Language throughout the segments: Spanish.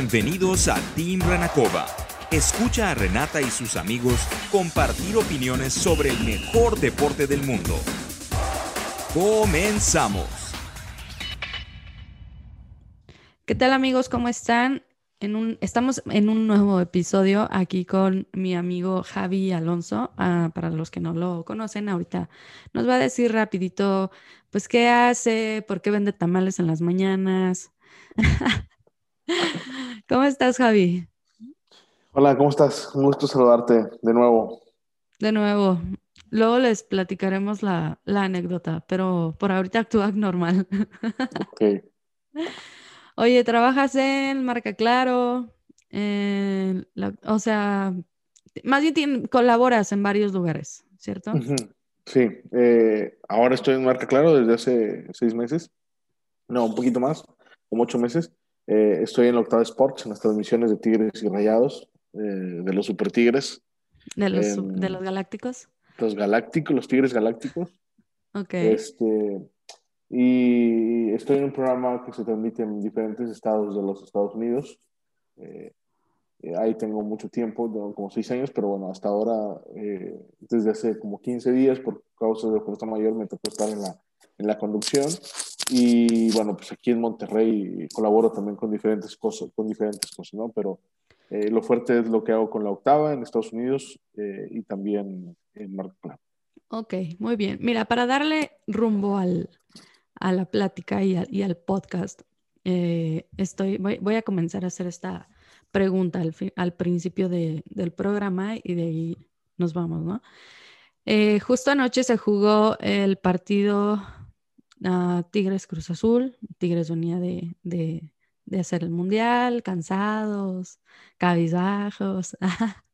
Bienvenidos a Team Renacova. Escucha a Renata y sus amigos compartir opiniones sobre el mejor deporte del mundo. Comenzamos. ¿Qué tal amigos? ¿Cómo están? En un, estamos en un nuevo episodio aquí con mi amigo Javi Alonso. Ah, para los que no lo conocen, ahorita nos va a decir rapidito, pues, qué hace, por qué vende tamales en las mañanas. ¿Cómo estás, Javi? Hola, ¿cómo estás? Un gusto saludarte de nuevo. De nuevo. Luego les platicaremos la, anécdota, pero por ahorita actúa normal. Ok. Oye, trabajas en Marca Claro, o sea, más bien colaboras en varios lugares, ¿cierto? Sí, eh, ahora estoy en Marca Claro desde hace seis meses, no, un poquito más, como ocho meses. Eh, estoy en la Octava Sports, en las transmisiones de Tigres y Rayados, eh, de los Super Tigres. ¿De los, ¿De los Galácticos? Los Galácticos, los Tigres Galácticos. Ok. Este, y estoy en un programa que se transmite en diferentes estados de los Estados Unidos. Eh, ahí tengo mucho tiempo, tengo como seis años, pero bueno, hasta ahora, desde hace como 15 días, por causa de fuerza mayor, me tocó estar en la, en la conducción. Y bueno, pues aquí en Monterrey colaboro también con diferentes cosas, con diferentes cosas, ¿no? Pero eh, lo fuerte es lo que hago con la octava en Estados Unidos eh, y también en Marco Ok, muy bien. Mira, para darle rumbo al, a la plática y, y al podcast, eh, estoy, voy, a comenzar a hacer esta pregunta al, al principio de, del programa y de ahí nos vamos, ¿no? justo anoche se jugó el partido Tigres Cruz Azul. Tigres venía de, de, de hacer el mundial, cansados, cabizbajos.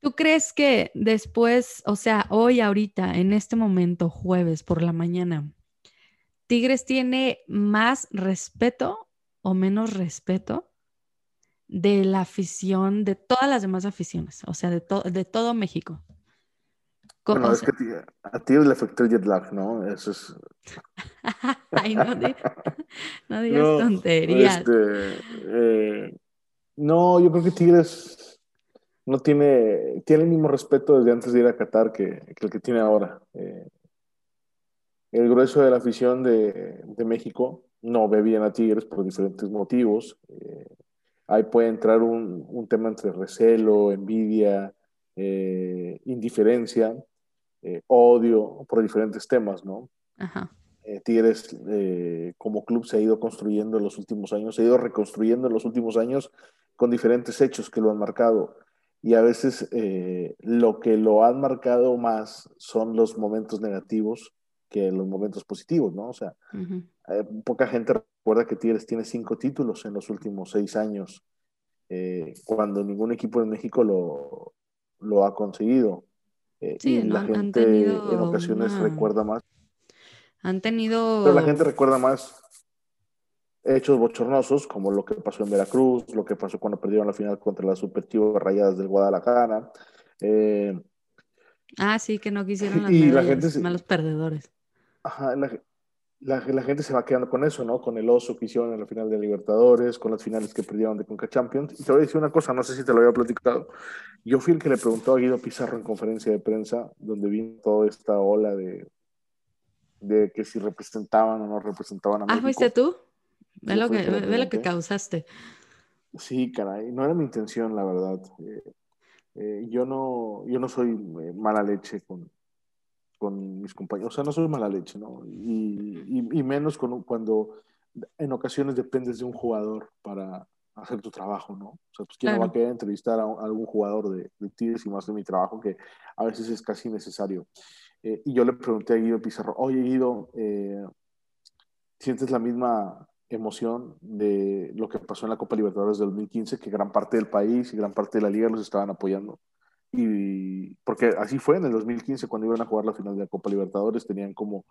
¿Tú crees que después, o sea, hoy, ahorita, en este momento, jueves por la mañana, Tigres tiene más respeto o menos respeto de la afición, de todas las demás aficiones, o sea, de, de todo México? Bueno, es que a ti le afectó el jet lag, ¿no? Eso es. Ay, no, no digas tonterías. Este, eh, no, yo creo que Tigres no tiene, tiene el mismo respeto desde antes de ir a Qatar que, el que tiene ahora. Eh, el grueso de la afición de, de, México no ve bien a Tigres por diferentes motivos. Eh, ahí puede entrar un, un, tema entre recelo, envidia, indiferencia eh, odio por diferentes temas, ¿no? Ajá. Eh, Tigres eh, como club se ha ido construyendo en los últimos años, se ha ido reconstruyendo en los últimos años con diferentes hechos que lo han marcado. Y a veces lo que lo han marcado más son los momentos negativos que los momentos positivos, ¿no? O sea, poca gente recuerda que Tigres tiene cinco títulos en los últimos seis años, cuando ningún equipo en México lo, lo ha conseguido. Eh, y la gente en ocasiones recuerda más. Han tenido. Pero la gente recuerda más hechos bochornosos, como lo que pasó en Veracruz, lo que pasó cuando perdieron la final contra las Super Rayadas del Guadalajara. Eh, ah, sí, que no quisieron las y la gente malos perdedores. Ajá, la, la, la, gente se va quedando con eso, ¿no? Con el oso que hicieron en la final de Libertadores, con las finales que perdieron de Conca Champions. Y te voy a decir una cosa, no sé si te lo había platicado. Yo fui el que le preguntó a Guido Pizarro en conferencia de prensa, donde vino toda esta ola de, de que si representaban o no representaban a México. Ah, ¿fuiste tú? Ve lo, que, ve, lo que causaste. Sí, caray, no era mi intención, la verdad. Eh, eh, yo, no, yo no soy eh, mala leche con, con mis compañeros. O sea, no soy mala leche, ¿no? Y, y, menos con, cuando en ocasiones dependes de un jugador para hacer tu trabajo, ¿no? O sea, pues quién va a querer entrevistar a, algún jugador de, de Tigres y más de mi trabajo, que a veces es casi necesario. Eh, y yo le pregunté a Guido Pizarro, oye Guido, eh, ¿sientes la misma emoción de lo que pasó en la Copa Libertadores del 2015, que gran parte del país y gran parte de la liga los estaban apoyando? Y porque así fue en el 2015 cuando iban a jugar la final de la Copa Libertadores, tenían como,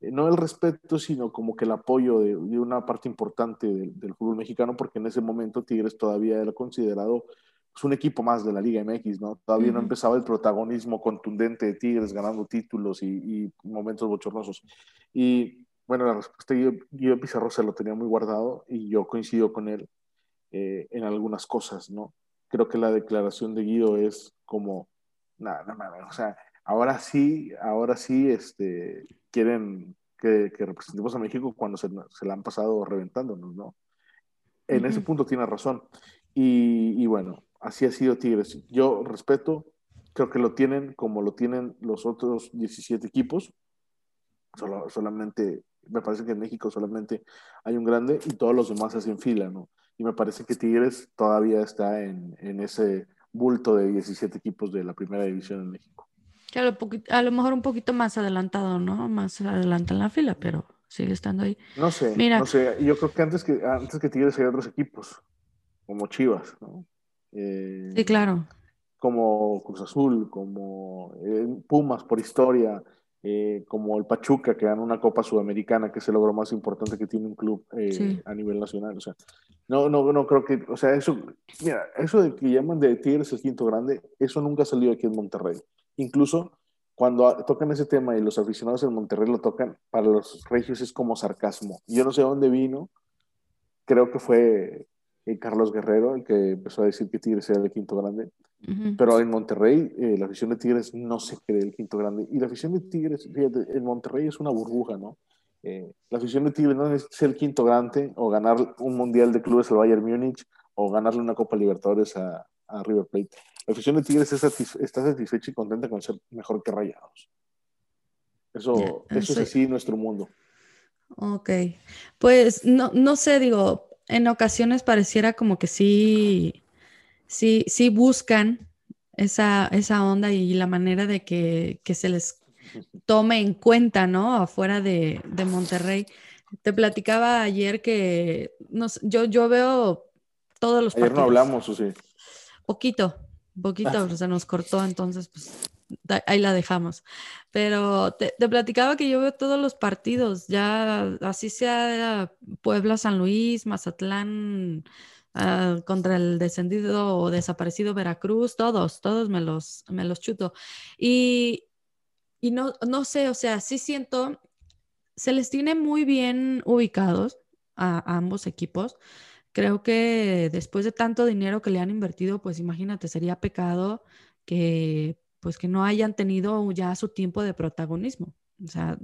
eh, no el respeto, sino como que el apoyo de, una parte importante del, fútbol mexicano, porque en ese momento Tigres todavía era considerado pues, un equipo más de la Liga MX, ¿no? Todavía no empezaba el protagonismo contundente de Tigres ganando títulos y, momentos bochornosos. Y bueno, la respuesta yo, yo Pizarro se lo tenía muy guardado y yo coincido con él eh, en algunas cosas, ¿no? Creo que la declaración de Guido es como, nada, nada, o sea, ahora sí, ahora sí, este, quieren que, representemos a México cuando se, se la han pasado reventándonos, ¿no? En ese punto tiene razón. Y, y, bueno, así ha sido Tigres. Yo respeto, creo que lo tienen como lo tienen los otros 17 equipos. Solo, solamente, me parece que en México solamente hay un grande y todos los demás hacen fila, ¿no? Y me parece que Tigres todavía está en, en ese bulto de 17 equipos de la primera división en México. Lo a lo mejor un poquito más adelantado, ¿no? Más adelante en la fila, pero sigue estando ahí. No sé, Mira, no sé. Yo creo que antes que, antes que Tigres hay otros equipos, como Chivas, ¿no? Eh, sí, claro. Como Cruz Azul, como eh, Pumas por historia, eh, como el Pachuca que ganó una Copa Sudamericana, que es el logro más importante que tiene un club a nivel nacional. O sea, no, no, no creo que, o sea, eso, mira, eso de que llaman de Tigres el quinto grande, eso nunca ha salido aquí en Monterrey. Incluso cuando tocan ese tema y los aficionados en Monterrey lo tocan, para los regios es como sarcasmo. Yo no sé dónde vino, creo que fue eh, Carlos Guerrero el que empezó a decir que Tigres era el quinto grande, pero en Monterrey eh, la afición de Tigres no se cree el quinto grande. Y la afición de Tigres, fíjate, en Monterrey es una burbuja, ¿no? Eh, la afición de Tigres no es ser el quinto grande o ganar un mundial de clubes al Bayern Múnich o ganarle una Copa Libertadores a, a River Plate. La afición de Tigres está satisfecha y contenta con ser mejor que Rayados. Eso, eso es así nuestro mundo. Ok, pues no, no sé, digo, en ocasiones pareciera como que sí, sí, sí buscan esa, esa onda y la manera de que, que se les tome en cuenta, ¿no? Afuera de, de Monterrey. Te platicaba ayer que no, yo, yo veo todos los ayer no hablamos, o sí. Poquito, poquito, se nos cortó, entonces pues ahí la dejamos. Pero te, platicaba que yo veo todos los partidos, ya así sea Puebla, San Luis, Mazatlán, ah, contra el descendido o desaparecido Veracruz, todos, todos me los, me los chuto. Y, y no, no sé, o sea, sí siento, se les tiene muy bien ubicados a ambos equipos creo que después de tanto dinero que le han invertido, pues imagínate, sería pecado que pues que no hayan tenido ya su tiempo de protagonismo. O sea,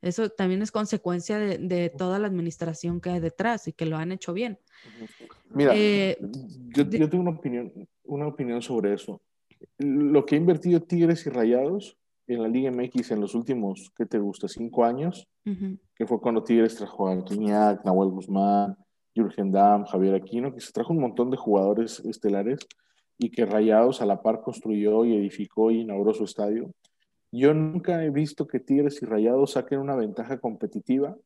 eso también es consecuencia de, toda la administración que hay detrás y que lo han hecho bien. Mira, eh, yo, yo, tengo una opinión, una opinión sobre eso. Lo que ha invertido Tigres y Rayados en la Liga MX en los últimos, ¿qué te gusta? Cinco años, que fue cuando Tigres trajo a Guiñac, Nahuel Guzmán, Jürgen Damm, Javier Aquino, que se trajo un montón de jugadores estelares y que Rayados a la par construyó y edificó y inauguró su estadio. Yo nunca he visto que Tigres y Rayados saquen una ventaja competitiva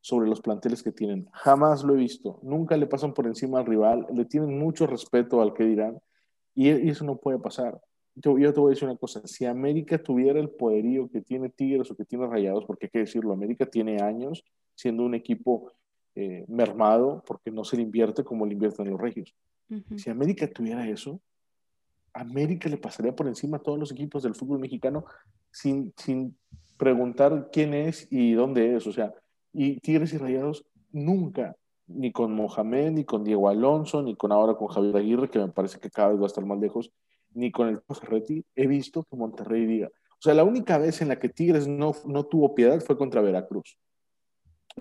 sobre los planteles que tienen. Jamás lo he visto. Nunca le pasan por encima al rival, le tienen mucho respeto al que dirán y, eso no puede pasar. Yo, yo, te voy a decir una cosa, si América tuviera el poderío que tiene Tigres o que tiene Rayados, porque hay que decirlo, América tiene años siendo un equipo eh, mermado porque no se le invierte como le invierten los regios. Si América tuviera eso, América le pasaría por encima a todos los equipos del fútbol mexicano sin, sin preguntar quién es y dónde es. O sea, y Tigres y Rayados nunca, ni con Mohamed, ni con Diego Alonso, ni con ahora con Javier Aguirre, que me parece que cada vez va a estar más lejos, ni con el Ferretti, he visto que Monterrey diga. O sea, la única vez en la que Tigres no, no tuvo piedad fue contra Veracruz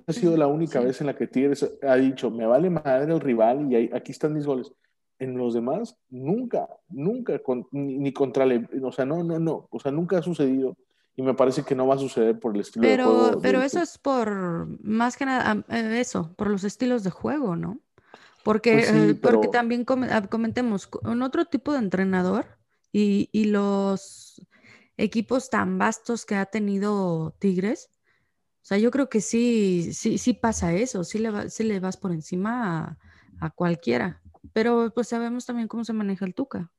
ha sido la única vez en la que Tigres ha dicho, me vale madre el rival y aquí están mis goles. En los demás, nunca, nunca, ni, contra, el, o sea, no, no, no, o sea, nunca ha sucedido y me parece que no va a suceder por el estilo pero, de juego. Pero eso es por, más que nada, eh, eso, por los estilos de juego, ¿no? Porque, pues eh, porque también ah, comentemos, un otro tipo de entrenador y, y los equipos tan vastos que ha tenido Tigres, o sea, yo creo que sí, sí, sí pasa eso, sí le, le vas por encima a, cualquiera, pero pues sabemos también cómo se maneja el Tuca.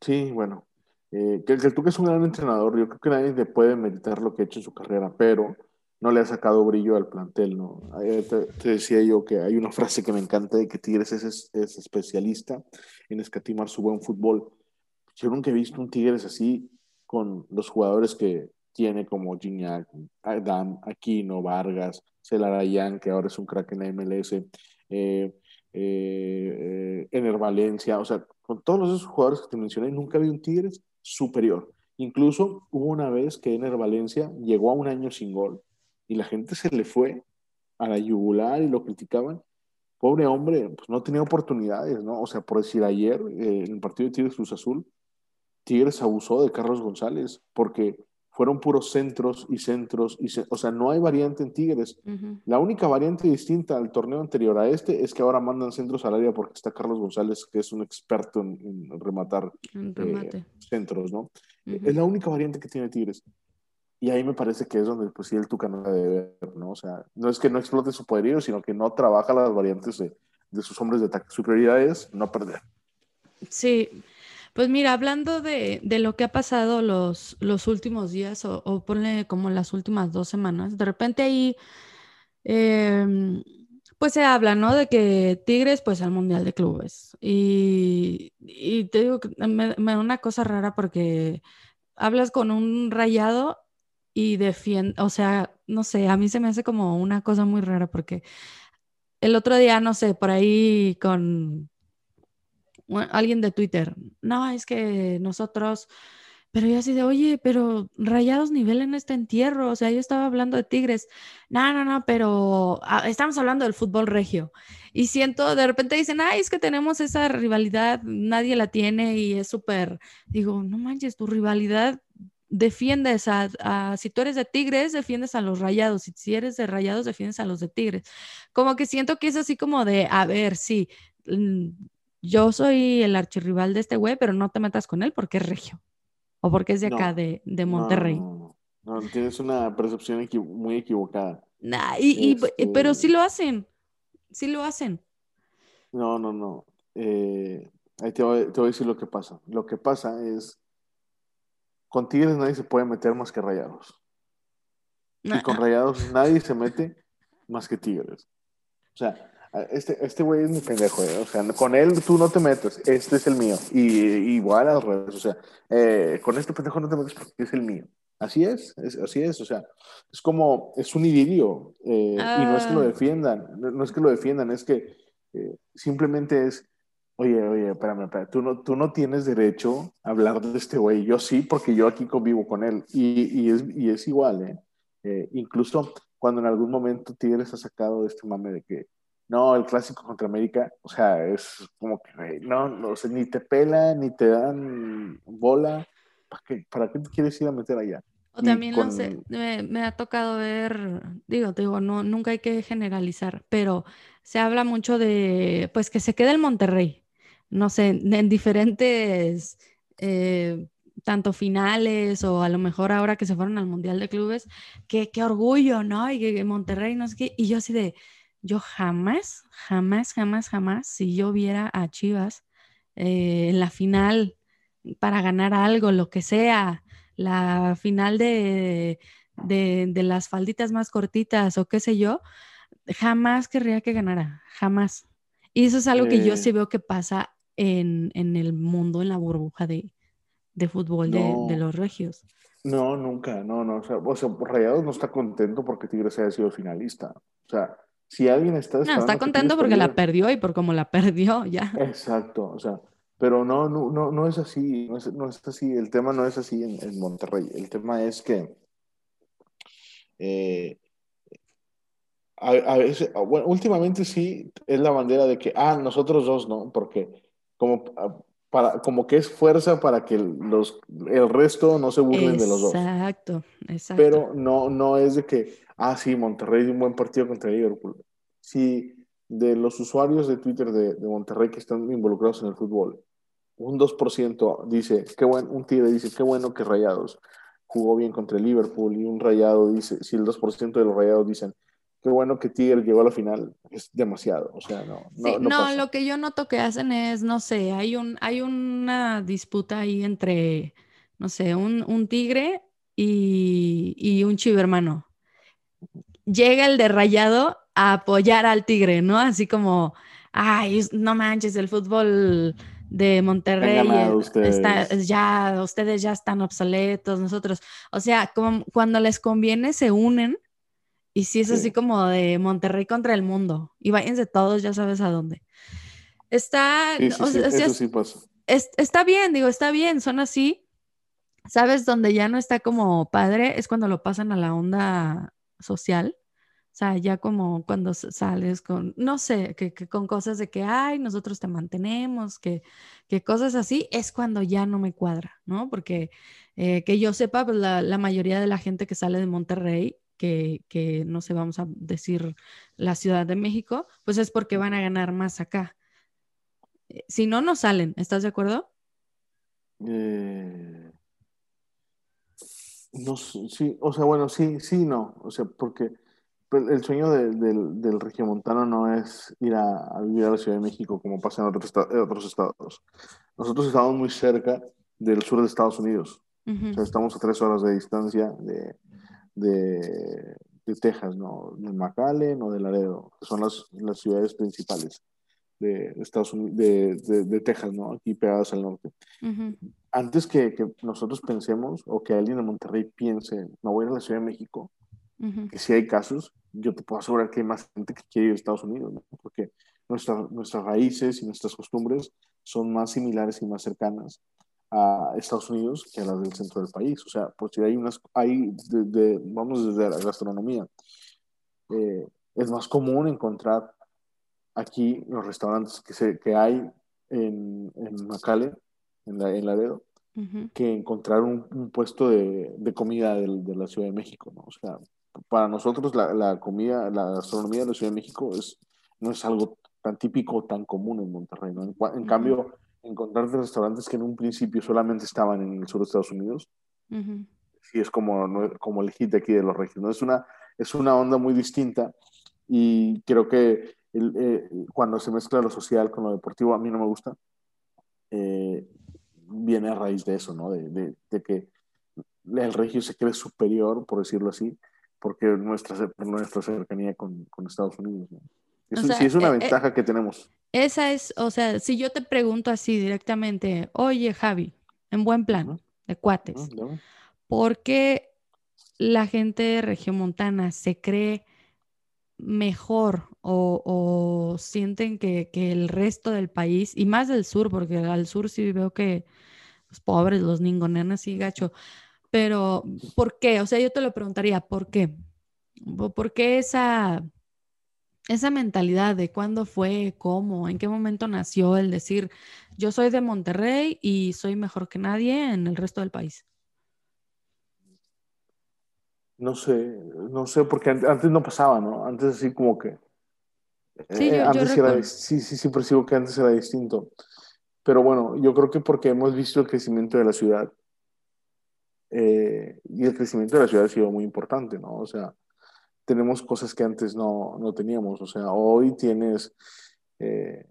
Sí, bueno, eh, que, el Tuca es un gran entrenador, yo creo que nadie le puede meditar lo que ha hecho en su carrera, pero no le ha sacado brillo al plantel, ¿no? Te, decía yo que hay una frase que me encanta de que Tigres es, es, especialista en escatimar su buen fútbol. Yo nunca he visto un Tigres así con los jugadores que, tiene como Gignac, Adam, Aquino, Vargas, Celarayan, que ahora es un crack en la MLS, eh, eh, Ener Valencia, o sea, con todos esos jugadores que te mencioné, nunca vi un Tigres superior. Incluso hubo una vez que Ener Valencia llegó a un año sin gol y la gente se le fue a la yugular y lo criticaban. Pobre hombre, pues no tenía oportunidades, ¿no? O sea, por decir ayer, eh, en el partido de Tigres Cruz Azul, Tigres abusó de Carlos González porque fueron puros centros y centros, y o sea, no hay variante en Tigres. La única variante distinta al torneo anterior a este es que ahora mandan centros al área porque está Carlos González, que es un experto en, rematar eh, centros, ¿no? Es la única variante que tiene Tigres. Y ahí me parece que es donde, pues sí, el Tucano debe ver, ¿no? O sea, no es que no explote su poderío, sino que no trabaja las variantes de, de sus hombres de ataque. Su prioridad es no perder. Sí, pues mira, hablando de, lo que ha pasado los, los últimos días, o, ponle como las últimas dos semanas, de repente ahí, em, pues se habla, ¿no? De que Tigres, pues al Mundial de Clubes. Y, te digo que me, da una cosa rara porque hablas con un rayado y defiende, o sea, no sé, a mí se me hace como una cosa muy rara porque el otro día, no sé, por ahí con alguien de Twitter, no, es que nosotros, pero yo así de, oye, pero rayados nivel en este entierro, o sea, yo estaba hablando de Tigres, no, no, no, pero ah, estamos hablando del fútbol regio. Y siento, de repente dicen, ay, es que tenemos esa rivalidad, nadie la tiene y es súper, digo, no manches, tu rivalidad defiendes a, si tú eres de Tigres, defiendes a los Rayados, si eres de Rayados, defiendes a los de Tigres. Como que siento que es así como de, a ver, sí, mm, yo soy el archirrival de este güey, pero no te metas con él porque es regio o porque es de acá, de, Monterrey. No, no, tienes una percepción muy equivocada. Nah, y, este Pero sí lo hacen, sí lo hacen. No, no, no. Eh, ahí te voy, te voy, a decir lo que pasa. Lo que pasa es, con Tigres nadie se puede meter más que Rayados. Y con Rayados nadie se mete más que Tigres. O sea, este, este güey es mi pendejo, eh, o sea, con él tú no te metes, este es el mío. Y igual al revés, o sea, eh, con este pendejo no te metes porque es el mío. Así es, así es, o sea, es como, es un idilio, eh, y no es que lo ah. defiendan, no, es que lo defiendan, es que simplemente es, oye, oye, espérame, espérame, tú no, tú no tienes derecho a hablar de este güey, yo sí, porque yo aquí convivo con él, y, y, es, y es igual, ¿eh? Incluso cuando en algún momento Tigres ha sacado este mame de que no, el clásico contra América, o sea, es como que, no, no ni te pela, ni te dan bola. ¿Para qué, para qué te quieres ir a meter allá? O también, no sé, me, ha tocado ver, digo, digo, no, nunca hay que generalizar, pero se habla mucho de, pues, que se quede el Monterrey, no sé, en diferentes, eh, tanto finales o a lo mejor ahora que se fueron al Mundial de Clubes, que qué orgullo, ¿no? Y que Monterrey, no sé qué, y yo así de, yo jamás, jamás, jamás, jamás, si yo viera a Chivas eh, en la final para ganar algo, lo que sea, la final de, de, las falditas más cortitas o qué sé yo, jamás querría que ganara, jamás. Y eso es algo que yo sí veo que pasa en, el mundo, en la burbuja de, fútbol de, los regios. No, nunca, no, no. O sea, o sea, Rayados no está contento porque Tigres haya sido finalista. O sea, si alguien está... No, está contento porque la perdió y por cómo la perdió, ya. Exacto, o sea, pero no, no, no, no es así, no es, no es, así, el tema no es así en, Monterrey, el tema es que eh, a, veces, bueno, últimamente sí es la bandera de que, ah, nosotros dos, ¿no? Porque como, ah, para, como que es fuerza para que los, el resto no se burlen de los dos. Exacto, exacto. Pero no, no es de que, ah, sí, Monterrey dio un buen partido contra Liverpool. Si de los usuarios de Twitter de, Monterrey que están involucrados en el fútbol, un 2% dice, qué bueno, un tigre dice, qué bueno que Rayados jugó bien contra el Liverpool, y un Rayado dice, si el 2% de los Rayados dicen, qué bueno que Tigre llegó a la final, es demasiado, o sea, no. No, no, lo que yo noto que hacen es, no sé, hay, un, hay una disputa ahí entre, no sé, un, un Tigre y, y un Chivermano llega el de Rayado a apoyar al Tigre, ¿no? Así como, ay, no manches, el fútbol de Monterrey está, ya, ustedes ya están obsoletos, nosotros, o sea, como cuando les conviene se unen Y sí es así como de Monterrey contra el mundo. Y váyanse todos, ya sabes a dónde. Está, eso sí pasa. está bien, digo, está bien, son así. ¿Sabes? Donde ya no está como padre es cuando lo pasan a la onda social. O sea, ya como cuando sales con, no sé, que, con cosas de que, ay, nosotros te mantenemos, que, que, cosas así, es cuando ya no me cuadra, ¿no? Porque eh, que yo sepa, pues la, la, mayoría de la gente que sale de Monterrey, que, que, no sé, vamos a decir la Ciudad de México, pues es porque van a ganar más acá. Eh, si no, no salen, ¿estás de acuerdo? Eh, no, sí, o sea, bueno, sí, sí, no, o sea, porque el sueño del, del regiomontano no es ir a, vivir a la Ciudad de México como pasa en otros, otros estados. Nosotros estamos muy cerca del sur de Estados Unidos. o sea, estamos a tres horas de distancia de, de, de, Texas, ¿no? De McAllen o de Laredo, que son las, las ciudades principales de, Estados Unidos, de, de, Texas, ¿no? Aquí pegadas al norte. Antes que, que, nosotros pensemos o que alguien de Monterrey piense, no voy a ir a la Ciudad de México, que si hay casos, yo te puedo asegurar que hay más gente que quiere ir a Estados Unidos, ¿no? porque nuestra, nuestras raíces y nuestras costumbres son más similares y más cercanas a Estados Unidos que a las del centro del país. O sea, pues si hay unas, hay, de, vamos desde la gastronomía, eh, es más común encontrar aquí los restaurantes que, se, que hay en, en McAllen, en, la, en Laredo, que encontrar un, un puesto de, de comida de, de, la Ciudad de México, ¿no? O sea, para nosotros la, la, comida, la gastronomía de la Ciudad de México es, no es algo tan típico, tan común en Monterrey. ¿no? En, cambio, encontrar restaurantes que en un principio solamente estaban en el sur de Estados Unidos, sí es como, como el hit aquí de los regios. ¿no? Es, una, es una onda muy distinta y creo que eh, cuando se mezcla lo social con lo deportivo, a mí no me gusta. Eh, viene a raíz de eso, ¿no? De, de, de que el regio se cree superior, por decirlo así, porque nuestra, nuestra cercanía con, con Estados Unidos. Sí, es una eh, eh, ventaja que tenemos. Esa es, o sea, si yo te pregunto así directamente, oye Javi, en buen plan, de cuates, ¿por qué la gente regiomontana se cree mejor o, o sienten que, que, el resto del país, y más del sur, porque al sur sí veo que los pobres, los ningonenas y gacho, pero, ¿por qué? O sea, yo te lo preguntaría, ¿por qué? ¿Por qué esa, esa mentalidad de cuándo fue, cómo, en qué momento nació el decir, yo soy de Monterrey y soy mejor que nadie en el resto del país? No sé, no sé, porque antes no pasaba, ¿no? Antes así como que... Sí, yo, antes era, sí, sí, sí, percibo que antes era distinto. Pero bueno, yo creo que porque hemos visto el crecimiento de la ciudad eh, y el crecimiento de la ciudad ha sido muy importante, ¿no? O sea, tenemos cosas que antes no, no teníamos. O sea, hoy tienes, eh,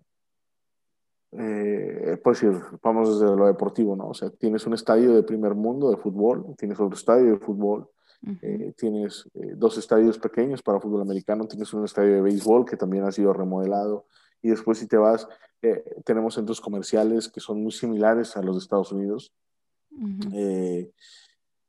eh, por decir, vamos desde lo deportivo, ¿no? O sea, tienes un estadio de primer mundo de fútbol, tienes otro estadio de fútbol, eh, tienes dos estadios pequeños para fútbol americano, tienes un estadio de béisbol que también ha sido remodelado. Y después si te vas, tenemos centros comerciales que son muy similares a los de Estados Unidos. Uh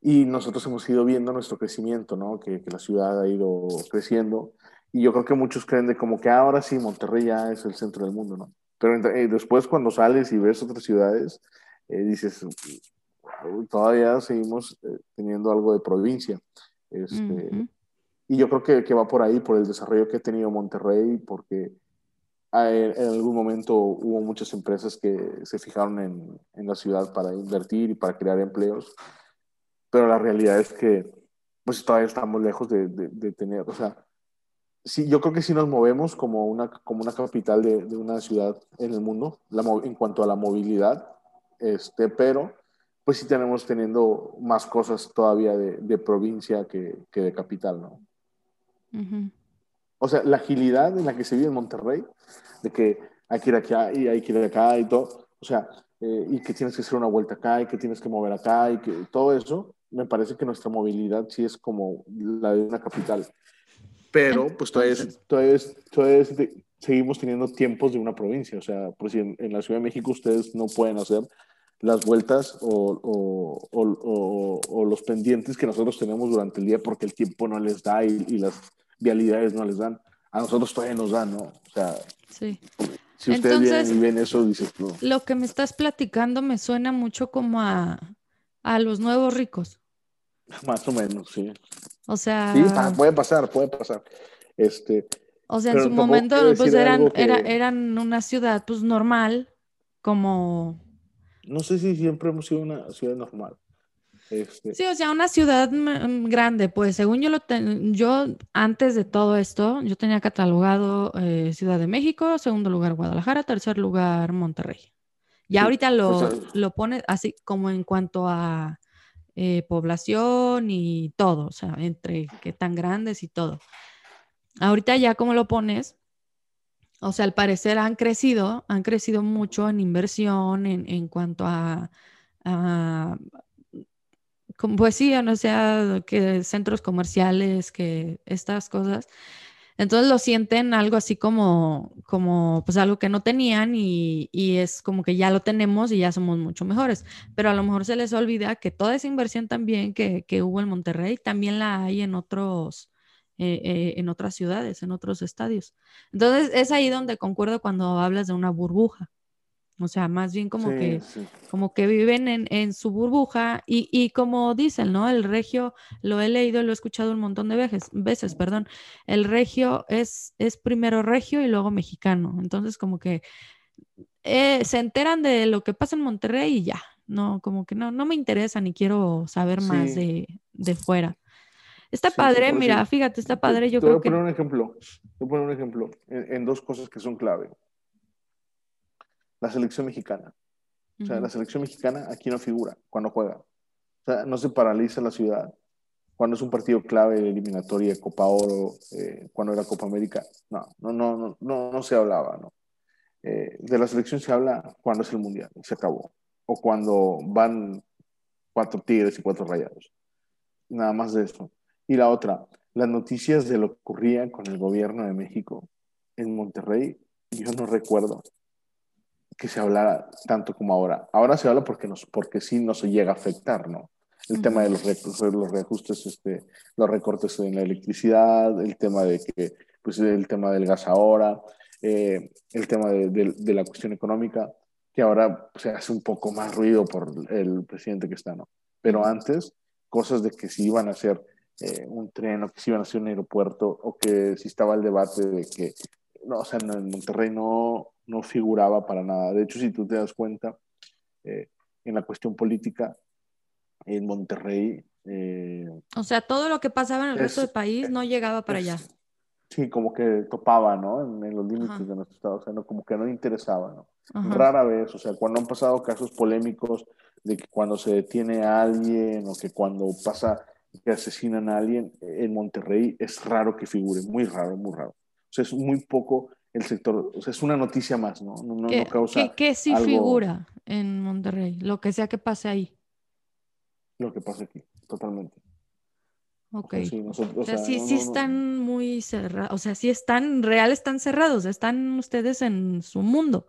y nosotros hemos ido viendo nuestro crecimiento, ¿no? Que, que, la ciudad ha ido creciendo. Y yo creo que muchos creen de como que ahora sí, Monterrey ya es el centro del mundo, ¿no? Pero eh, después cuando sales y ves otras ciudades, eh, dices, todavía seguimos eh, teniendo algo de provincia. Este, uh -huh. Y yo creo que, que, va por ahí, por el desarrollo que ha tenido Monterrey, porque en, en algún momento hubo muchas empresas que se fijaron en, en la ciudad para invertir y para crear empleos pero la realidad es que pues todavía estamos lejos de, de, de tener, o sea, sí, yo creo que sí nos movemos como una, como una capital de, de una ciudad en el mundo la, en cuanto a la movilidad, este, pero pues sí tenemos teniendo más cosas todavía de, de provincia que, que, de capital, ¿no? Uh -huh. O sea, la agilidad en la que se vive en Monterrey, de que hay que ir acá y hay que ir acá y todo, o sea, eh, y que tienes que hacer una vuelta acá y que tienes que mover acá y que todo eso, me parece que nuestra movilidad sí es como la de una capital. Pero pues todavía, todavía, todavía seguimos teniendo tiempos de una provincia. O sea, pues en, en, la Ciudad de México ustedes no pueden hacer las vueltas o, o, o, o, los pendientes que nosotros tenemos durante el día porque el tiempo no les da y, y las vialidades no les dan. A nosotros todavía nos dan, ¿no? O sea, Sí. si ustedes Entonces, vienen y ven eso, dices, no. Lo que me estás platicando me suena mucho como a, a los nuevos ricos. más o menos, sí. O sea, Sí, pa- puede pasar, puede pasar. Este, o sea, en su momento pues eran, que- era- eran una ciudad pues normal, como no sé si siempre hemos sido una ciudad normal. Este, Sí, o sea, una ciudad mm, grande, pues según yo lo ten- yo antes de todo esto, yo tenía catalogado eh, Ciudad de México, segundo lugar Guadalajara, tercer lugar Monterrey. Ya Sí, ahorita lo, o sea- lo pone así como en cuanto a eh, población y todo, o sea, entre qué tan grandes y todo. Ahorita ya como lo pones, o sea, al parecer han crecido, han crecido mucho en inversión, en, en cuanto a, pues sí, o sea, que centros comerciales, que estas cosas. Entonces lo sienten algo así como, como pues algo que no tenían y, y es como que ya lo tenemos y ya somos mucho mejores. Pero a lo mejor se les olvida que toda esa inversión también que, que hubo en Monterrey también la hay en otros, eh, eh, en otras ciudades, en otros estadios. Entonces es ahí donde concuerdo cuando hablas de una burbuja. O sea, más bien como sí, que sí. como que viven en, en su burbuja y, y como dicen, ¿no? El regio, lo he leído lo he escuchado un montón de veces, veces, perdón, el regio es, es primero regio y luego mexicano, entonces como que eh, se enteran de lo que pasa en Monterrey y ya, no, como que no, no me interesa ni quiero saber más de, de fuera. Está Sí, padre, por mira, fíjate, está padre, yo te voy a que... poner un ejemplo. Te voy a poner un ejemplo en, en dos cosas que son clave. La selección mexicana. O sea, la selección mexicana aquí no figura cuando juega. O sea, no se paraliza la ciudad. Cuando es un partido clave de eliminatoria, Copa Oro, eh, cuando era Copa América, no, no, no, no, no, no se hablaba, ¿no? Eh, de la selección se habla cuando es el Mundial, y se acabó. O cuando van cuatro tigres y cuatro rayados. Nada más de eso. Y la otra, las noticias de lo que ocurría con el gobierno de México en Monterrey, yo no recuerdo que se hablara tanto como ahora. Ahora se habla porque, nos, porque sí nos llega a afectar, ¿no? El tema de los, re- los reajustes, este, los recortes en la electricidad, el tema de que, pues el tema del gas ahora, eh, el tema de, de- de la cuestión económica, que ahora se hace un poco más ruido por el presidente que está, ¿no? Pero antes, cosas de que si iban a hacer eh, un tren o que si iban a hacer un aeropuerto o que si estaba el debate de que, no, o sea, no, en Monterrey no, no figuraba para nada. De hecho, si tú te das cuenta, eh, en la cuestión política, en Monterrey... eh, O sea, todo lo que pasaba en el resto Es- del país no llegaba para es- allá. Sí, como que topaba, ¿no? En, en los límites Ajá. de nuestro estado, o sea, no, como que no interesaba, ¿no? Ajá. Rara vez, o sea, cuando han pasado casos polémicos de que cuando se detiene a alguien o que cuando pasa que asesinan a alguien en Monterrey, es raro que figure, muy raro, muy raro. O sea, es muy poco el sector, o sea, es una noticia más, ¿no? No, no, ¿Qué, no causa qué- qué sí algo- figura en Monterrey? Lo que sea que pase ahí. lo que pasa aquí, totalmente. O Ok. sea, sí, nosotros- o sea, sí, no, sí están muy cerrados, o sea, sí están, real están cerrados, están ustedes en su mundo,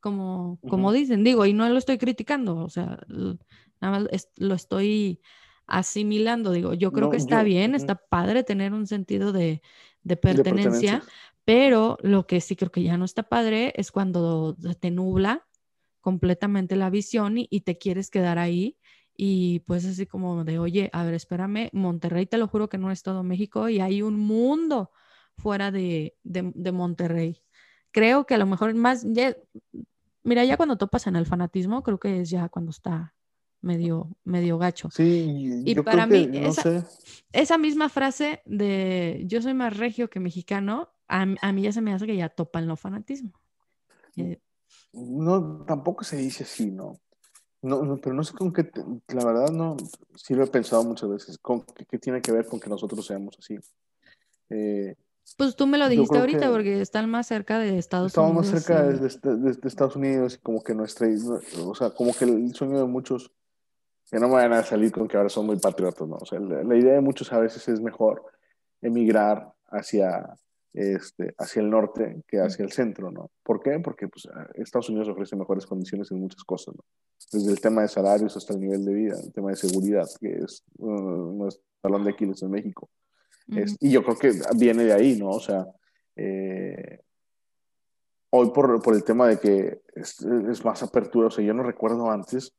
como, como dicen, digo, y no lo estoy criticando, o sea, nada más lo estoy asimilando, digo, yo creo que está yo- bien, está padre tener un sentido de, de De pertenencia, pero lo que sí creo que ya no está padre es cuando te nubla completamente la visión y, y te quieres quedar ahí y pues así como de, oye, a ver, espérame, Monterrey te lo juro que no es todo México y hay un mundo fuera de, de- de Monterrey. Creo que a lo mejor más, ya- mira, ya cuando topas en el fanatismo, creo que es ya cuando está medio, medio gacho. Sí, Y yo para creo mí, que, no esa- sé, Esa misma frase de yo soy más regio que mexicano, a, a mí ya se me hace que ya topan lo fanatismo. Eh, No, tampoco se dice así, ¿no? No, no, pero no sé con qué, la verdad no, sí lo he pensado muchas veces, con qué, qué tiene que ver con que nosotros seamos así. Eh, Pues tú me lo dijiste ahorita que porque están más cerca de Estados estamos Unidos. más cerca y- de, de- de- de Estados Unidos y como que nuestra, o sea, como que el sueño de muchos, que no me van a salir con que ahora son muy patriotas, ¿no? O sea, la, la idea de muchos a veces es mejor emigrar hacia, este, hacia el norte que hacia el centro, ¿no? ¿Por qué? Porque pues, Estados Unidos ofrece mejores condiciones en muchas cosas, ¿no? Desde el tema de salarios hasta el nivel de vida, el tema de seguridad, que es uh, nuestro talón de Aquiles en México. y yo creo que viene de ahí, ¿no? O sea, eh, hoy por, por, el tema de que es, es, más apertura, o sea, yo no recuerdo antes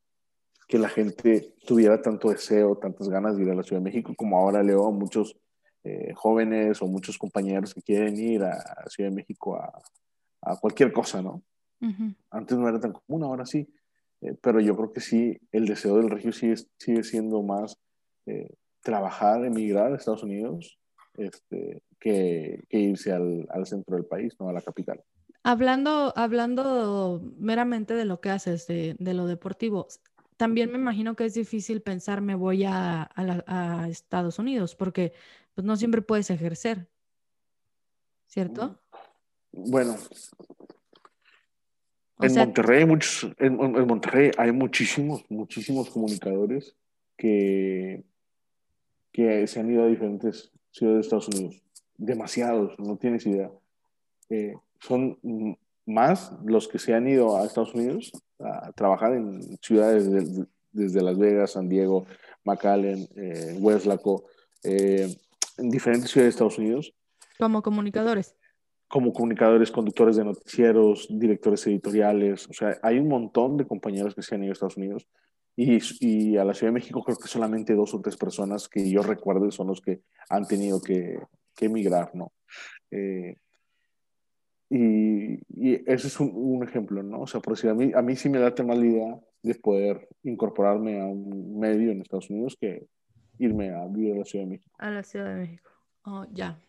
que la gente tuviera tanto deseo, tantas ganas de ir a la Ciudad de México, como ahora leo a muchos eh, jóvenes o muchos compañeros que quieren ir a, a Ciudad de México a, a, cualquier cosa, ¿no? Antes no era tan común, ahora sí. Eh, pero yo creo que sí, el deseo del regio sigue, sigue siendo más eh, trabajar, emigrar a Estados Unidos, este, que, que, irse al, al, centro del país, ¿no? A la capital. Hablando, hablando meramente de lo que haces, de, de lo deportivo, también me imagino que es difícil pensar me voy a, a, la, a Estados Unidos, porque pues no siempre puedes ejercer, ¿cierto? Bueno, o en sea, Monterrey, muchos, en, en, Monterrey hay muchísimos, muchísimos comunicadores que, que se han ido a diferentes ciudades de Estados Unidos. Demasiados, no tienes idea. Eh, son más los que se han ido a Estados Unidos a trabajar en ciudades de, desde Las Vegas, San Diego, McAllen, eh, Westlaco, eh, en diferentes ciudades de Estados Unidos. Como comunicadores. Como comunicadores, conductores de noticieros, directores editoriales. O sea, hay un montón de compañeros que se han ido a Estados Unidos. Y, y, a la Ciudad de México creo que solamente dos o tres personas que yo recuerdo son los que han tenido que, que emigrar, ¿no? Eh, y, y, ese es un, un, ejemplo, ¿no? O sea, por decir, a mí, a mí sí me da más la idea de poder incorporarme a un medio en Estados Unidos que irme a vivir a la Ciudad de México. A la Ciudad de México. Oh, ya.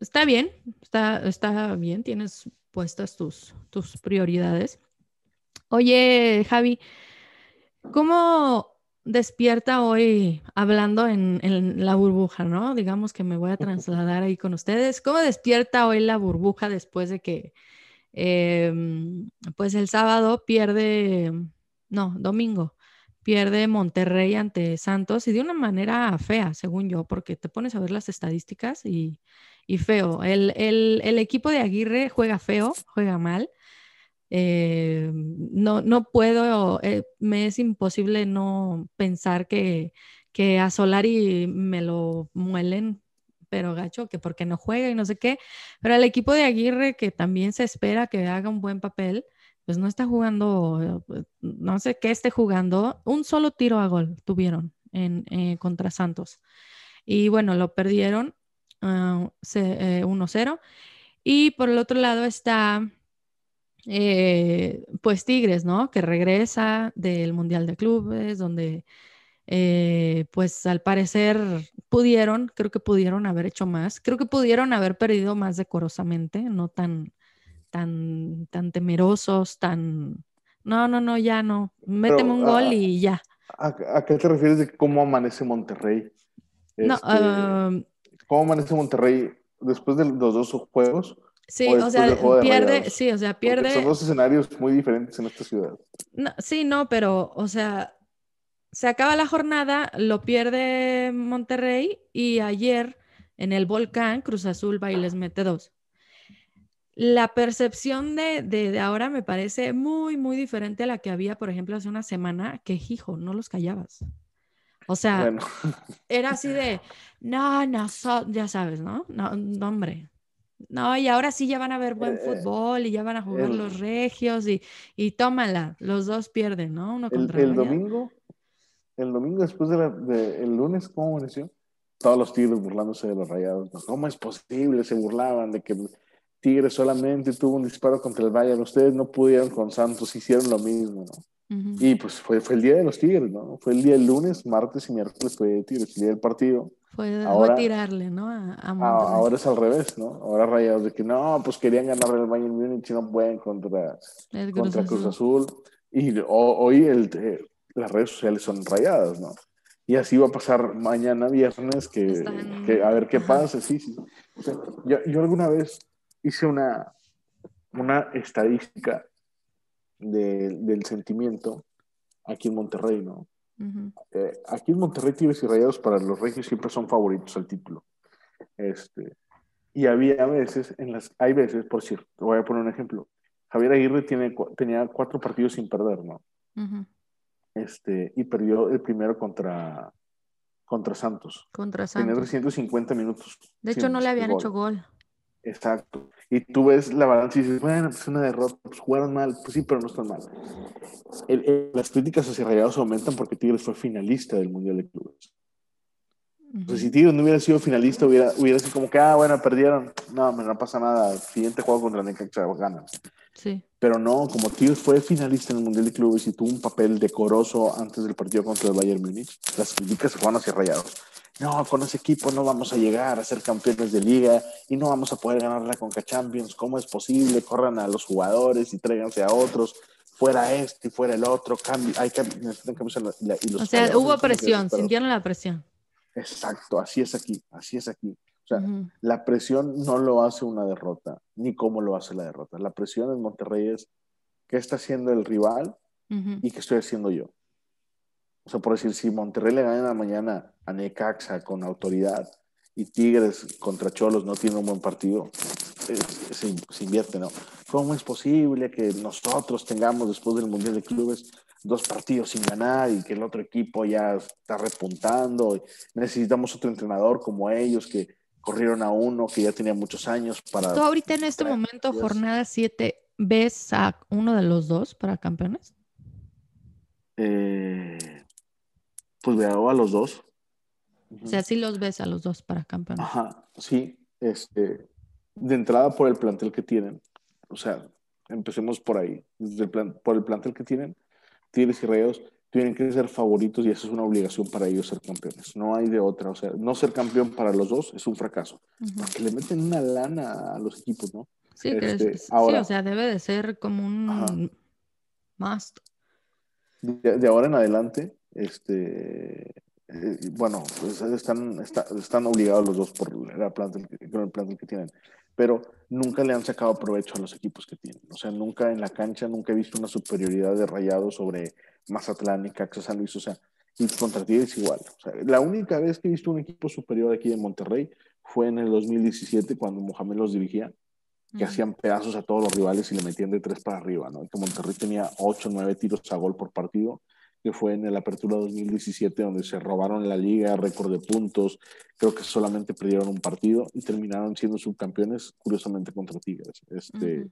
Está bien, está, está bien, tienes puestas tus, tus prioridades. Oye, Javi, ¿cómo despierta hoy hablando en, en, la burbuja, ¿no? Digamos que me voy a trasladar ahí con ustedes. ¿Cómo despierta hoy la burbuja después de que, eh, pues el sábado pierde, no, domingo, pierde Monterrey ante Santos y de una manera fea, según yo, porque te pones a ver las estadísticas y, y feo. El, el, el, equipo de Aguirre juega feo, juega mal. Eh, no, no puedo, eh, me es imposible no pensar que, que a Solari me lo muelen, pero gacho, que porque no juega y no sé qué. Pero el equipo de Aguirre, que también se espera que haga un buen papel, pues no está jugando, pues, no sé qué esté jugando, un solo tiro a gol tuvieron en, eh, contra Santos. Y bueno, lo perdieron uh, eh, 1-0. Y por el otro lado está, eh, pues Tigres, ¿no? Que regresa del Mundial de Clubes, donde, eh, pues al parecer pudieron, creo que pudieron haber hecho más, creo que pudieron haber perdido más decorosamente, no tan tan, tan temerosos, tan... No, no, no, ya no. Méteme un gol y ya. ¿a, ¿a, qué te refieres de cómo amanece Monterrey? No, uh, ¿Cómo amanece Monterrey después de los dos juegos? Sí, o, o sea, pierde, sí, o sea, pierde. Porque son dos escenarios muy diferentes en esta ciudad. No, sí, no, pero, o sea, se acaba la jornada, lo pierde Monterrey y ayer en el volcán Cruz Azul va y les mete dos la percepción de, de, de, ahora me parece muy, muy diferente a la que había, por ejemplo, hace una semana, que, hijo, no los callabas. O sea, bueno. era así de, no, no, so, ya sabes, ¿no? ¿no? No, hombre. No, y ahora sí ya van a ver buen eh, fútbol y ya van a jugar el, los regios y, y tómala, los dos pierden, ¿no? Uno contra el, el domingo, el domingo después del de, el lunes, ¿cómo amaneció? Todos los tigres burlándose de los rayados. ¿Cómo es posible? Se burlaban de que Tigres solamente tuvo un disparo contra el Bayern, ustedes no pudieron con Santos, hicieron lo mismo, ¿no? Uh -huh. Y pues fue, fue el día de los Tigres, ¿no? Fue el día del lunes, martes y miércoles fue de Tigres, el día del partido. Fue, ahora, tirarle, ¿no? A, a ahora es al revés, ¿no? Ahora rayados de que no, pues querían ganar el Bayern Múnich y no pueden contra, Cruz, contra Cruz Azul. Azul. Y o, hoy el, eh, las redes sociales son rayadas, ¿no? Y así va a pasar mañana viernes, que, que a ver qué pasa. Sí, sí. O sea, yo, yo alguna vez hice una, una estadística de, del sentimiento aquí en Monterrey, ¿no? Uh -huh. eh, aquí en Monterrey, Tigres y Rayados para los Regios siempre son favoritos al título. Este, y había veces, en las, hay veces, por cierto, voy a poner un ejemplo. Javier Aguirre tiene, tenía cuatro partidos sin perder, ¿no? Uh -huh. este, y perdió el primero contra, Contra Santos. Contra Santos. 350 minutos. De hecho, no le habían gol. hecho gol. Exacto. Y tú ves la balanza y dices, bueno, pues una derrota, pues jugaron mal, pues sí, pero no están mal. El- el- las críticas hacia Rayados aumentan porque Tigres fue finalista del Mundial de Clubes. Sea, si Tigres no hubiera sido finalista, hubiera, hubiera sido como que, ah, bueno, perdieron. No, no pasa nada. Siguiente juego contra Necaxa ganan. Sí. Pero no, como Tigres fue finalista en el Mundial de Clubes y tuvo un papel decoroso antes del partido contra el Bayern Múnich, las críticas se fueron hacia Rayados. No, con ese equipo no vamos a llegar a ser campeones de liga y no vamos a poder ganar la Conca Champions. ¿Cómo es posible? Corran a los jugadores y tráiganse a otros. Fuera este y fuera el otro. Cambio, hay necesitan cambios en la- la- y los O sea, hubo presión, sintieron la presión. Exacto, así es aquí, así es aquí. O sea, la presión no lo hace una derrota, ni cómo lo hace la derrota. La presión en Monterrey es qué está haciendo el rival y qué estoy haciendo yo. O sea, por decir, si Monterrey le gana mañana a Necaxa con autoridad y Tigres contra Cholos no tiene un buen partido, se, se invierte, ¿no? ¿Cómo es posible que nosotros tengamos después del Mundial de Clubes dos partidos sin ganar y que el otro equipo ya está repuntando? Necesitamos otro entrenador como ellos que corrieron a uno que ya tenía muchos años para... ¿Tú ahorita en este momento, jornada 7, ves a uno de los dos para campeones? Eh, pues veo a los dos. O sea, sí los ves a los dos para campeones. Ajá, sí, este, de entrada por el plantel que tienen, o sea, empecemos por ahí, desde el plan- por el plantel que tienen, Tigres y Rayados tienen que ser favoritos y eso es una obligación para ellos ser campeones, no hay de otra, o sea, no ser campeón para los dos es un fracaso, porque le meten una lana a los equipos, ¿no? Sí, que es- Este, sí, ahora- o sea, debe de ser como un Ajá. must. De, de ahora en adelante, este, eh, bueno, pues están, está- están obligados los dos por la plantel, el plantel que tienen, pero nunca le han sacado provecho a los equipos que tienen. O sea, nunca en la cancha, nunca he visto una superioridad de Rayados sobre Mazatlán y Caxa San Luis. O sea, y contra Tigres igual. O sea, la única vez que he visto un equipo superior aquí en Monterrey fue en el 2017 cuando Mohamed los dirigía que hacían pedazos a todos los rivales y le metían de tres para arriba, ¿no? Que Monterrey tenía ocho, nueve tiros a gol por partido, que fue en el Apertura 2017 donde se robaron la liga, récord de puntos, creo que solamente perdieron un partido y terminaron siendo subcampeones, curiosamente contra Tigres. Este,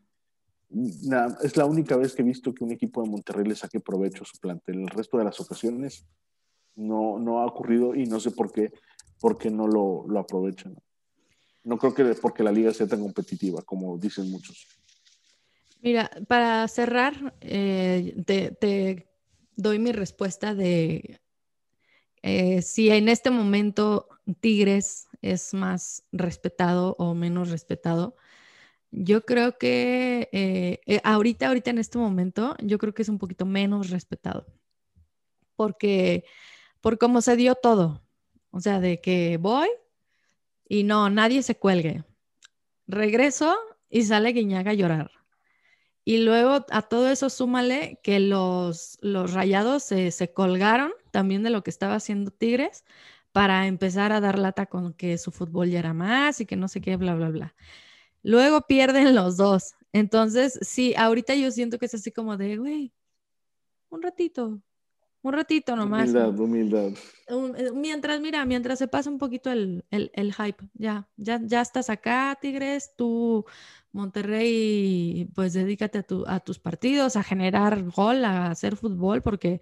Ujú. nada, es la única vez que he visto que un equipo de Monterrey le saque provecho a su plantel. El resto de las ocasiones no, no ha ocurrido y no sé por qué, porque no lo, lo aprovechan. No creo que porque la liga sea tan competitiva, como dicen muchos. Mira, para cerrar, eh, te, te doy mi respuesta de eh, si en este momento Tigres es más respetado o menos respetado. Yo creo que eh, eh, ahorita, ahorita en este momento, yo creo que es un poquito menos respetado. Porque, por cómo se dio todo. O sea, de que voy y no, nadie se cuelgue. Regreso y sale Guiñaga a llorar. Y luego a todo eso súmale que los, los rayados se, se colgaron también de lo que estaba haciendo Tigres para empezar a dar lata con que su fútbol ya era más y que no sé qué, bla, bla, bla. Luego pierden los dos. Entonces, sí, ahorita yo siento que es así como de, güey, un ratito, un ratito nomás. Humildad, humildad. Eh, mientras, mira, mientras se pasa un poquito el, el- el hype, ya, ya, ya estás acá, Tigres, tú, Monterrey, pues dedícate a, tu- a tus partidos, a generar gol, a hacer fútbol, porque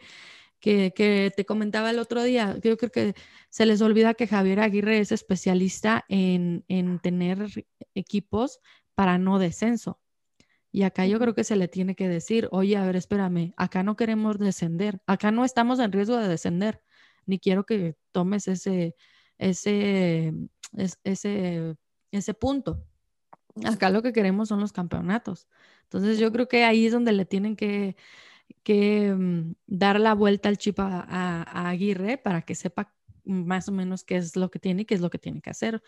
que, que te comentaba el otro día, yo creo que se les olvida que Javier Aguirre es especialista en, en tener equipos para no descenso. Y acá yo creo que se le tiene que decir, oye, a ver, espérame, acá no queremos descender, acá no estamos en riesgo de descender ni quiero que tomes ese, ese, es- ese, ese punto. Acá lo que queremos son los campeonatos. Entonces yo creo que ahí es donde le tienen que, que mm, dar la vuelta al chip a, a- a Aguirre para que sepa más o menos qué es lo que tiene y qué es lo que tiene que hacer.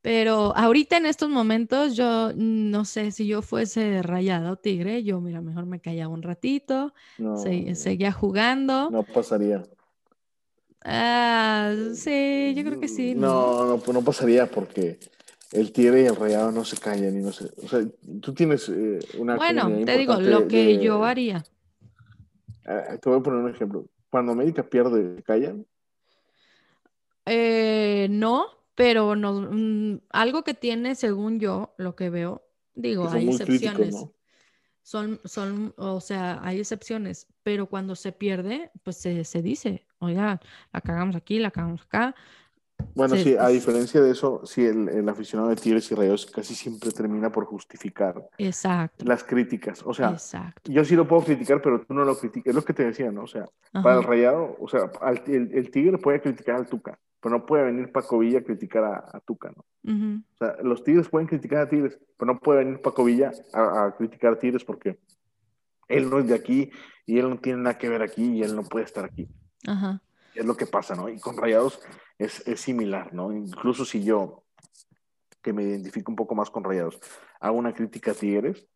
Pero ahorita en estos momentos yo no sé si yo fuese rayado tigre, yo mira, mejor me callaba un ratito, No, se- seguía jugando. no pasaría. Ah, sí, yo creo que sí. No, no, pues no pasaría porque el tigre y el rayado no se callan y no se. O sea, tú tienes eh, una. Bueno, te digo, lo que de- yo haría. Ah, te voy a poner un ejemplo. Cuando América pierde, ¿se callan? Eh, no, pero no, mm, algo que tiene, según yo, lo que veo, digo, Que hay excepciones. críticos, ¿no? Son, son, o sea, hay excepciones, pero cuando se pierde, pues se, se dice, oiga, la cagamos aquí, la cagamos acá. Bueno, Sí, sí, a diferencia de eso, sí, el, el aficionado de Tigres y Rayados casi siempre termina por justificar Exacto, las críticas. O sea, exacto. yo sí lo puedo criticar, pero tú no lo criticas. Es lo que te decía, ¿no? O sea, para el Rayado, o sea, al- el, el Tigre puede criticar al Tuca, pero no puede venir Paco Villa a criticar a, a Tuca, ¿no? O sea, los Tigres pueden criticar a Tigres, pero no puede venir Paco Villa a, a criticar a Tigres porque él no es de aquí y él no tiene nada que ver aquí y él no puede estar aquí. ajá, Es lo que pasa, ¿no? Y con Rayados es, es similar, ¿no? Incluso si yo, que me identifico un poco más con Rayados, hago una crítica a Tigres,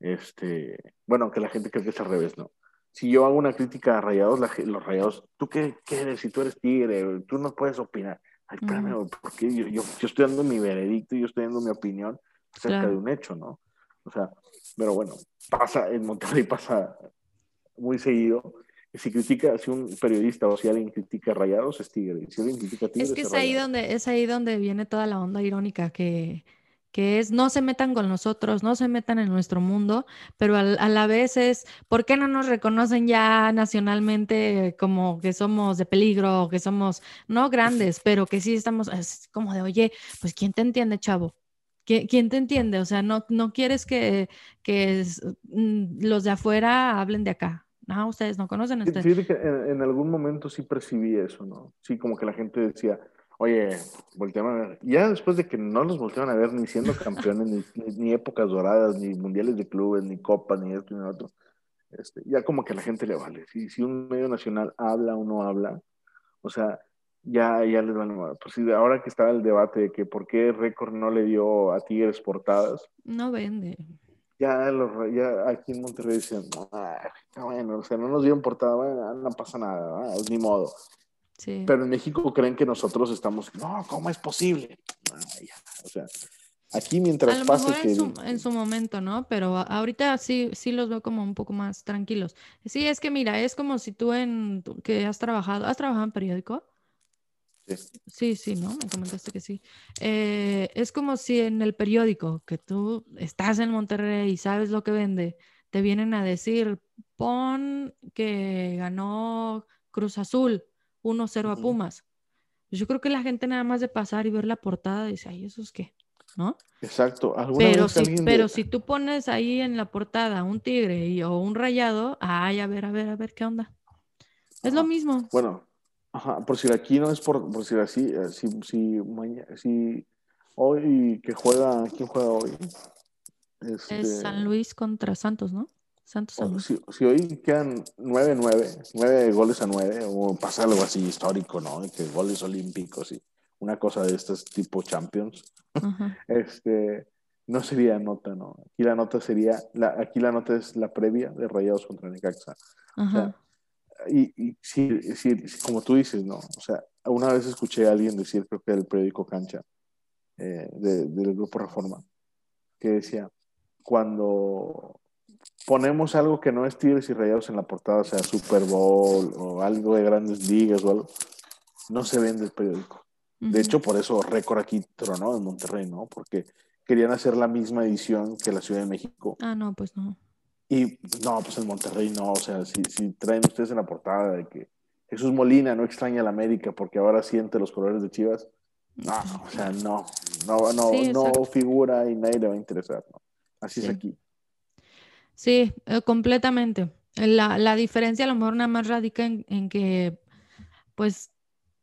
este, bueno, que la gente cree que es al revés, ¿no? Si yo hago una crítica a Rayados, la los Rayados, ¿tú qué, qué eres? Si tú eres Tigre, tú no puedes opinar. Ay, espérame, porque yo, yo, yo estoy dando mi veredicto, yo estoy dando mi opinión acerca Claro. de un hecho, ¿no? O sea, pero bueno, pasa, en Monterrey pasa muy seguido. Si critica, si un periodista o si alguien critica a Rayados, es Tigre. Si alguien critica a Es que es ahí donde, es ahí donde viene toda la onda irónica que, que es no se metan con nosotros, no se metan en nuestro mundo, pero al- a la vez es, ¿por qué no nos reconocen ya nacionalmente como que somos de peligro, que somos no grandes, pero que sí estamos, es como de, oye, pues ¿quién te entiende, chavo? ¿Qui- ¿Quién te entiende? O sea, no, no quieres que, que mm, los de afuera hablen de acá. No, ustedes no conocen. Ustedes- Fíjate que en, en algún momento sí percibí eso, ¿no? Sí, como que la gente decía, oye, volteaban a ver. Ya después de que no los volteaban a ver ni siendo campeones, ni, ni- ni épocas doradas, ni mundiales de clubes, ni copas, ni esto, ni lo otro. Este, ya como que a la gente le vale. Si, si un medio nacional habla o no habla, o sea, ya, ya les vale madre. Pues sí, ahora que estaba el debate de que por qué Récord no le dio a Tigres portadas, No vende. Ya, los, ya aquí en Monterrey dicen, "Ah, bueno, o sea, no nos dieron portada, bueno, no pasa nada, ah, ni modo. Sí. Pero en México creen que nosotros estamos, no, ¿cómo es posible? Ah, ya, O sea, aquí A mientras lo pase mejor que... en su, en su momento, ¿no? Pero a- ahorita sí, sí los veo como un poco más tranquilos. Sí, es que mira, es como si tú en que has trabajado, ¿has trabajado en periódico? Sí. Sí, ¿no? Me comentaste que sí. Eh, es como si en el periódico, que tú estás en Monterrey y sabes lo que vende, te vienen a decir, pon que ganó Cruz Azul 1-0 a. Pumas. Pues Yo creo que la gente nada más de pasar y ver la portada dice, ay, ¿eso es qué? ¿No? Exacto. ¿Alguna Pero si, de- pero si tú pones ahí en la portada un tigre y- o un rayado, ay, a ver, a ver, a ver, ¿qué onda? Es lo Ajá. mismo. Bueno, ajá, por si aquí no es por, por decir así, eh, si, si, maña- si hoy que juega, ¿quién juega hoy? Este, Es San Luis contra Santos, ¿no? Santos San o Luis. si, si hoy quedan 9-9, 9 goles a 9, o pasa algo así histórico, ¿no? Que goles olímpicos y una cosa de estas tipo Champions, Ajá. este, no sería nota, ¿no? Aquí la nota sería, la, aquí la nota es la previa de Rayados contra Necaxa. Ajá. Y, y sí, sí, como tú dices, ¿no? O sea, una vez escuché a alguien decir, creo que del periódico Cancha, eh, de- del Grupo Reforma, que decía, cuando ponemos algo que no es Tigres y Rayados en la portada, o sea, Super Bowl o algo de grandes ligas o algo, no se vende el periódico. De hecho, por eso Récord aquí tronó en Monterrey, ¿no? Porque querían hacer la misma edición que la Ciudad de México. Ah, no, pues no. Y no, pues en Monterrey no, o sea, si, si traen ustedes en la portada de que Jesús Molina no extraña a la América porque ahora siente los colores de Chivas, no, o sea, no, no, no, Sí, no figura y nadie le va a interesar, ¿no? Así Sí. es aquí. Sí, eh, completamente. La, la diferencia a lo mejor nada más radica en, en que, pues,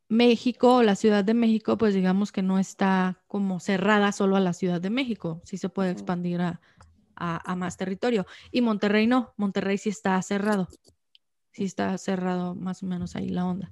México o la Ciudad de México, pues digamos que no está como cerrada solo a la Ciudad de México, sí se puede expandir a, a- a más territorio. Y Monterrey no, Monterrey sí está cerrado, sí está cerrado más o menos ahí la onda.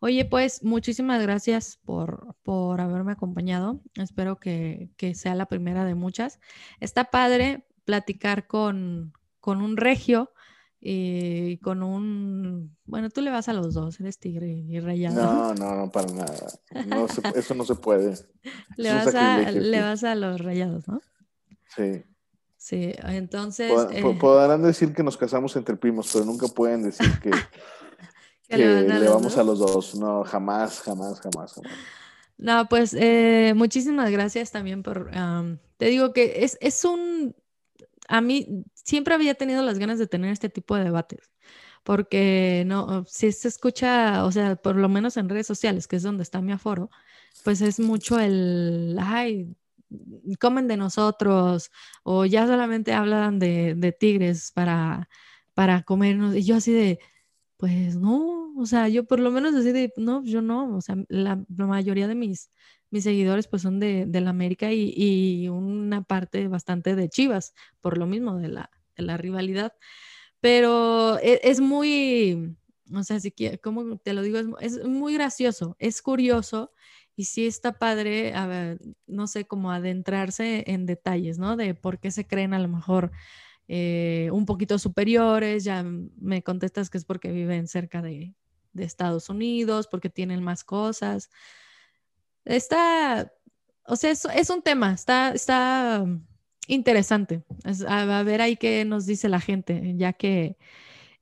Oye, pues muchísimas gracias por, por haberme acompañado. Espero que, que sea la primera de muchas. Está padre platicar con, con un regio y con un... Bueno, tú le vas a los dos, eres tigre y rayado. No, no, no, para nada. No se- eso no se puede. le, vas a, le vas a los rayados, ¿no? Sí. Sí, entonces... Pod- eh, po- Podrán decir que nos casamos entre primos, pero nunca pueden decir que, que le, vamos a los dos. No, jamás, jamás, jamás, jamás. No, pues eh, muchísimas gracias también por... te digo que es, es un... A mí siempre había tenido las ganas de tener este tipo de debates porque no, si se escucha, o sea, por lo menos en redes sociales, que es donde está mi aforo, pues es mucho el, ay, comen de nosotros, o ya solamente hablan de, de tigres para, para comernos, y yo así de, pues no, o sea, yo por lo menos así de, no, yo no, o sea, la, mayoría de mis, mis seguidores pues son de, de la América y, y, una parte bastante de Chivas, por lo mismo de la, de la rivalidad. Pero es, es muy, o sea, si como te lo digo, es, es, muy gracioso, es curioso y sí está padre, no sé, cómo adentrarse en detalles, ¿no? De por qué se creen a lo mejor eh, un poquito superiores, ya me contestas que es porque viven cerca de, Estados Unidos, porque tienen más cosas. Está, o sea, es, es un tema, está, está interesante. a, ver ahí qué nos dice la gente, ya que,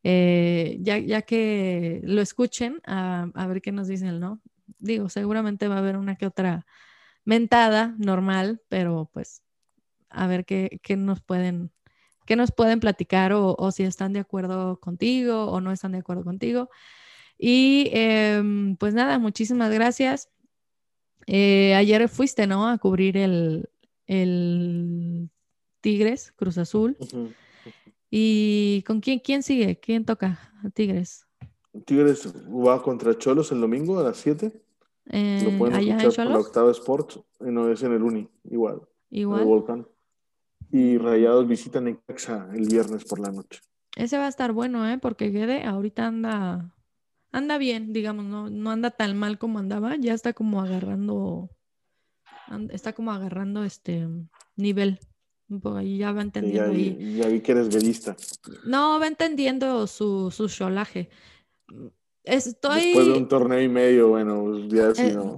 eh, ya, ya, que lo escuchen, a, ver qué nos dicen, ¿no? Digo, seguramente va a haber una que otra mentada normal, pero pues a ver qué, qué nos pueden qué nos pueden platicar o, o, si están de acuerdo contigo o no están de acuerdo contigo. Y eh, pues nada, muchísimas gracias. Eh, ayer fuiste, ¿no? A cubrir el, el Tigres, Cruz Azul. ¿Y con quién, quién sigue? ¿Quién toca a Tigres? Tigres va contra Cholos el domingo a las 7. Eh, Lo pueden escuchar por la Octava Sport. No es en el Uni, igual. Igual. El Volcán. Y Rayados visitan Necaxa el viernes por la noche. Ese va a estar bueno, ¿eh? Porque Guede ahorita anda, anda bien, digamos, no, no anda tan mal como andaba, ya está como agarrando está como agarrando este nivel. Y ya va entendiendo. ya, vi que eres velista. No, va entendiendo su, su cholaje. Estoy... Después de un torneo y medio, bueno, ya si eh, no.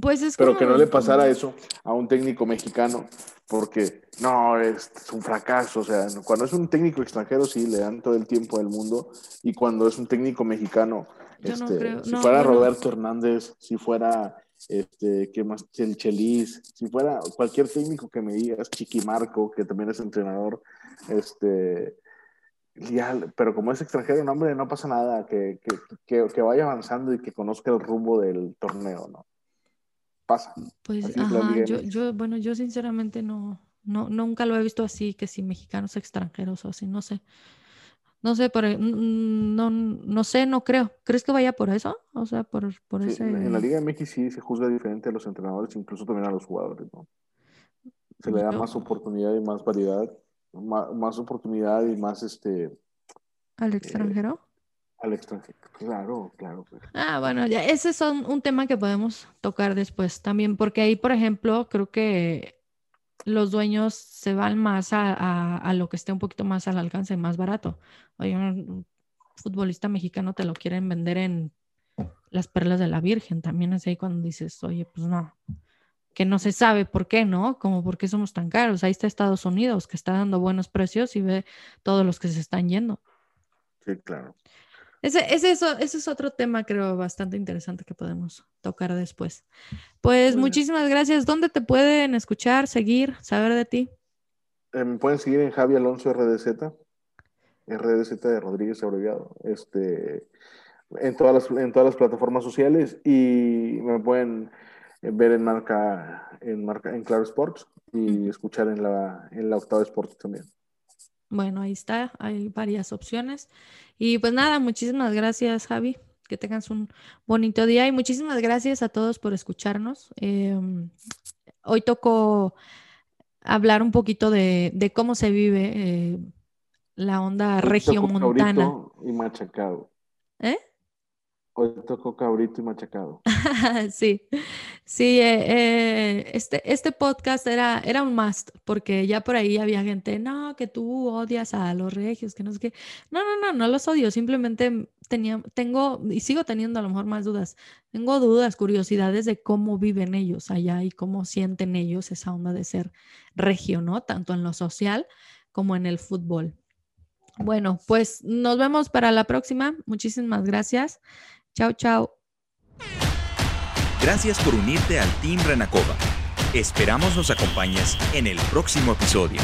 Pues es Pero que no le pasara eso a un técnico mexicano, porque no, es, un fracaso. O sea, cuando es un técnico extranjero, sí, le dan todo el tiempo del mundo. Y cuando es un técnico mexicano, este, si fuera Roberto Hernández, si fuera este, ¿qué más? El Chelis, si fuera cualquier técnico que me digas, Chiquimarco, que también es entrenador, este, pero como es extranjero, no, hombre, no pasa nada, que, que, que, vaya avanzando y que conozca el rumbo del torneo, ¿no? Pasa. Pues, ajá, yo, yo, bueno, yo sinceramente no, no, nunca lo he visto así, que si mexicanos extranjeros o así, no sé. No sé, por, no, no sé, no creo. ¿Crees que vaya por eso? O sea, por, por ese... En la Liga MX sí se juzga diferente a los entrenadores, incluso también a los jugadores, ¿no? Se le da más oportunidad y más variedad, más, oportunidad y más este... ¿Al extranjero? al extranjero, claro, claro. Ah, bueno, ya ese es un tema que podemos tocar después también, porque ahí, por ejemplo, creo que los dueños se van más a, lo que esté un poquito más al alcance, más barato. Oye, un futbolista mexicano te lo quieren vender en las perlas de la Virgen. También es ahí cuando dices, oye, pues no, que no se sabe por qué, ¿no? Como por qué somos tan caros. Ahí está Estados Unidos, que está dando buenos precios y ve todos los que se están yendo. Sí, claro. Ese, ese, eso, ese es otro tema, creo, bastante interesante que podemos tocar después. Pues muchísimas gracias. ¿Dónde te pueden escuchar, seguir, saber de ti? Eh, me pueden seguir en Javi Alonso RDZ, RDZ de Rodríguez abreviado, este, en, todas las, en todas las plataformas sociales y me pueden ver en marca, en marca, en Claro Sports y escuchar en la, en la Octava Sports también. Bueno, ahí está, hay varias opciones. Y pues nada, muchísimas gracias, Javi. Que tengas un bonito día y muchísimas gracias a todos por escucharnos. Em, hoy tocó hablar un poquito de, cómo se vive eh, la onda regiomontana. Y machacado. ¿Eh? Hoy tocó cabrito y machacado. sí, sí, eh, eh, este, este podcast era, era un must, porque ya por ahí había gente, no, que tú odias a los regios, que no sé qué. No, no, no, no los odio, simplemente tenía, tengo, y sigo teniendo a lo mejor más dudas, tengo dudas, curiosidades de cómo viven ellos allá y cómo sienten ellos esa onda de ser regio, ¿no? Tanto en lo social como en el fútbol. Bueno, pues nos vemos para la próxima. Muchísimas gracias. Chao, chao. Gracias por unirte al Team Renacova. Esperamos nos acompañes en el próximo episodio.